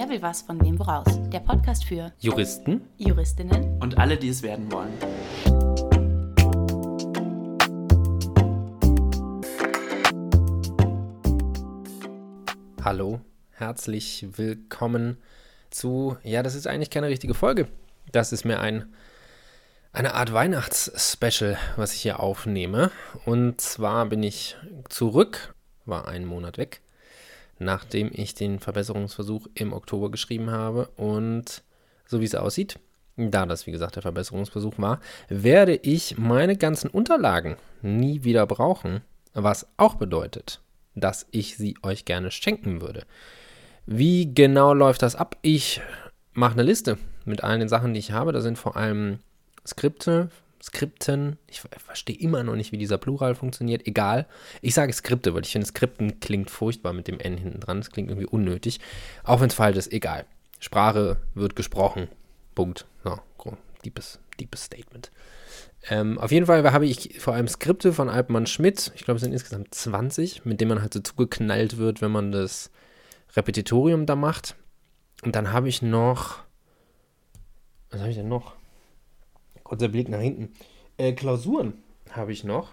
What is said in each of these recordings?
Wer will was von wem woraus? Der Podcast für Juristen Juristinnen und alle, die es werden wollen. Hallo, herzlich willkommen zu, ja, das ist eigentlich keine richtige Folge. Das ist mir ein, eine Art Weihnachtsspecial, was ich hier aufnehme. Und zwar bin ich zurück, war einen Monat weg nachdem ich den Verbesserungsversuch im Oktober geschrieben habe. Und so wie es aussieht, da das wie gesagt der Verbesserungsversuch war, werde ich meine ganzen Unterlagen nie wieder brauchen, was auch bedeutet, dass ich sie euch gerne schenken würde. Wie genau läuft das ab? Ich mache eine Liste mit allen den Sachen, die ich habe. Da sind vor allem Skripte Skripten. Ich verstehe immer noch nicht, wie dieser Plural funktioniert. Egal. Ich sage Skripte, weil ich finde, Skripten klingt furchtbar mit dem N hinten dran. Das klingt irgendwie unnötig. Auch wenn es falsch ist, egal. Sprache wird gesprochen. Punkt. So, deepes, deepes Statement. Ähm, auf jeden Fall habe ich vor allem Skripte von Alpmann Schmidt. Ich glaube, es sind insgesamt 20, mit denen man halt so zugeknallt wird, wenn man das Repetitorium da macht. Und dann habe ich noch. Was habe ich denn noch? Kurzer Blick nach hinten. Äh, Klausuren habe ich noch.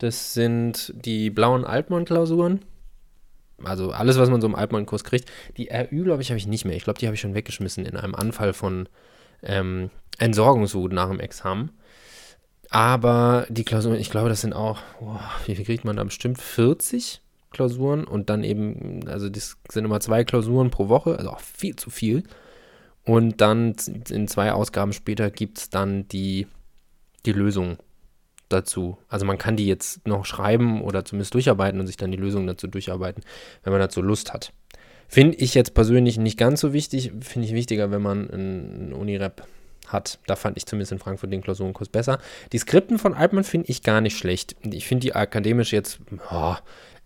Das sind die blauen Altmann-Klausuren. Also alles, was man so im Altmann-Kurs kriegt. Die RÜ, glaube ich, habe ich nicht mehr. Ich glaube, die habe ich schon weggeschmissen in einem Anfall von ähm, Entsorgungswut nach dem Examen. Aber die Klausuren, ich glaube, das sind auch, oh, wie viel kriegt man da bestimmt? 40 Klausuren und dann eben, also das sind immer zwei Klausuren pro Woche, also auch viel zu viel. Und dann in zwei Ausgaben später gibt es dann die, die Lösung dazu. Also man kann die jetzt noch schreiben oder zumindest durcharbeiten und sich dann die Lösung dazu durcharbeiten, wenn man dazu Lust hat. Finde ich jetzt persönlich nicht ganz so wichtig. Finde ich wichtiger, wenn man einen Unirep hat. Da fand ich zumindest in Frankfurt den Klausurenkurs besser. Die Skripten von Altmann finde ich gar nicht schlecht. Ich finde die akademisch jetzt, oh,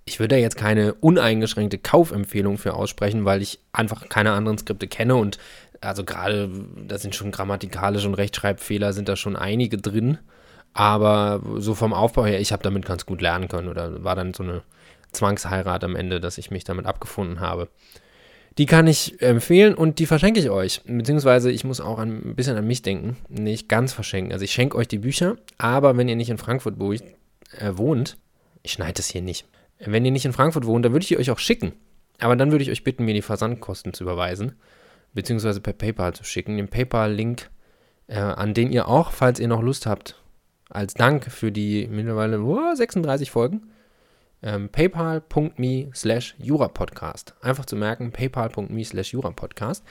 ich würde da jetzt keine uneingeschränkte Kaufempfehlung für aussprechen, weil ich einfach keine anderen Skripte kenne und also gerade, da sind schon grammatikalische und Rechtschreibfehler, sind da schon einige drin. Aber so vom Aufbau her, ich habe damit ganz gut lernen können oder war dann so eine Zwangsheirat am Ende, dass ich mich damit abgefunden habe. Die kann ich empfehlen und die verschenke ich euch. Beziehungsweise ich muss auch ein bisschen an mich denken. Nicht ganz verschenken. Also ich schenke euch die Bücher, aber wenn ihr nicht in Frankfurt wo ich, äh, wohnt, ich schneide das hier nicht. Wenn ihr nicht in Frankfurt wohnt, dann würde ich die euch auch schicken. Aber dann würde ich euch bitten, mir die Versandkosten zu überweisen beziehungsweise per PayPal zu schicken. Den PayPal-Link, äh, an den ihr auch, falls ihr noch Lust habt, als Dank für die mittlerweile oh, 36 Folgen, ähm, paypal.me slash jurapodcast. Einfach zu merken, paypal.me slash jurapodcast.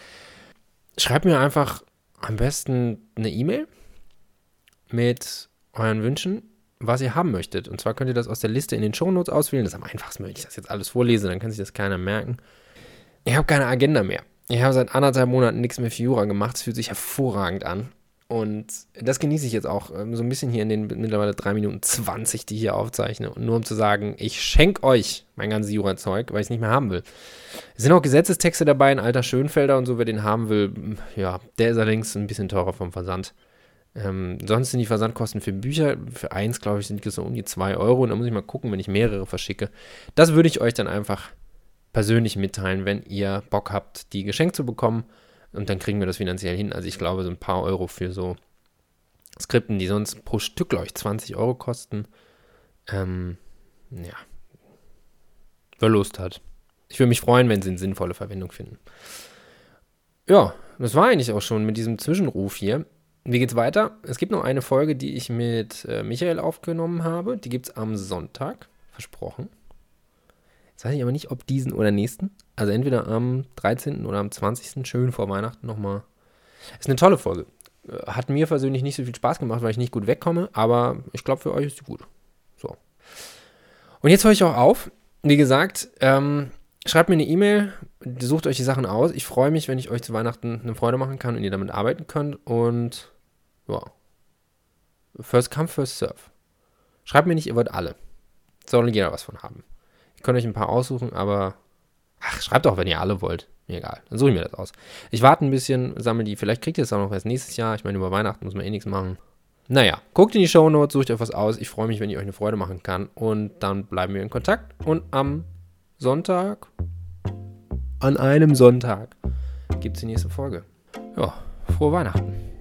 Schreibt mir einfach am besten eine E-Mail mit euren Wünschen, was ihr haben möchtet. Und zwar könnt ihr das aus der Liste in den Shownotes auswählen. Das ist am einfachsten, wenn ich das jetzt alles vorlese, dann kann sich das keiner merken. Ich habe keine Agenda mehr. Ich habe seit anderthalb Monaten nichts mehr für Jura gemacht. Es fühlt sich hervorragend an. Und das genieße ich jetzt auch ähm, so ein bisschen hier in den mittlerweile 3 Minuten 20, die ich hier aufzeichne. Und nur um zu sagen, ich schenke euch mein ganzes Jura-Zeug, weil ich es nicht mehr haben will. Es sind auch Gesetzestexte dabei, ein alter Schönfelder und so, wer den haben will. Ja, der ist allerdings ein bisschen teurer vom Versand. Ähm, sonst sind die Versandkosten für Bücher, für eins, glaube ich, sind so um die 2 Euro. Und da muss ich mal gucken, wenn ich mehrere verschicke. Das würde ich euch dann einfach persönlich mitteilen, wenn ihr Bock habt, die geschenkt zu bekommen. Und dann kriegen wir das finanziell hin. Also ich glaube, so ein paar Euro für so Skripten, die sonst pro Stück, glaube ich, 20 Euro kosten. Ähm, ja. Wer Lust hat. Ich würde mich freuen, wenn sie eine sinnvolle Verwendung finden. Ja, das war eigentlich auch schon mit diesem Zwischenruf hier. Wie geht's weiter? Es gibt noch eine Folge, die ich mit äh, Michael aufgenommen habe. Die gibt es am Sonntag. Versprochen. Jetzt weiß ich aber nicht, ob diesen oder nächsten. Also entweder am 13. oder am 20. schön vor Weihnachten nochmal. Ist eine tolle Folge. Äh, hat mir persönlich nicht so viel Spaß gemacht, weil ich nicht gut wegkomme, aber ich glaube, für euch ist sie gut. So. Und jetzt höre ich auch auf. Wie gesagt, ähm, schreibt mir eine E-Mail, sucht euch die Sachen aus. Ich freue mich, wenn ich euch zu Weihnachten eine Freude machen kann und ihr damit arbeiten könnt. Und ja. First come, first serve. Schreibt mir nicht, ihr wollt alle. Soll jeder was von haben könnt euch ein paar aussuchen, aber ach, schreibt doch, wenn ihr alle wollt. Mir egal. Dann suche ich mir das aus. Ich warte ein bisschen, sammle die. Vielleicht kriegt ihr es auch noch erst nächstes Jahr. Ich meine, über Weihnachten muss man eh nichts machen. Naja, guckt in die Show Notes, sucht euch was aus. Ich freue mich, wenn ihr euch eine Freude machen kann. Und dann bleiben wir in Kontakt. Und am Sonntag, an einem Sonntag, gibt es die nächste Folge. Ja, frohe Weihnachten.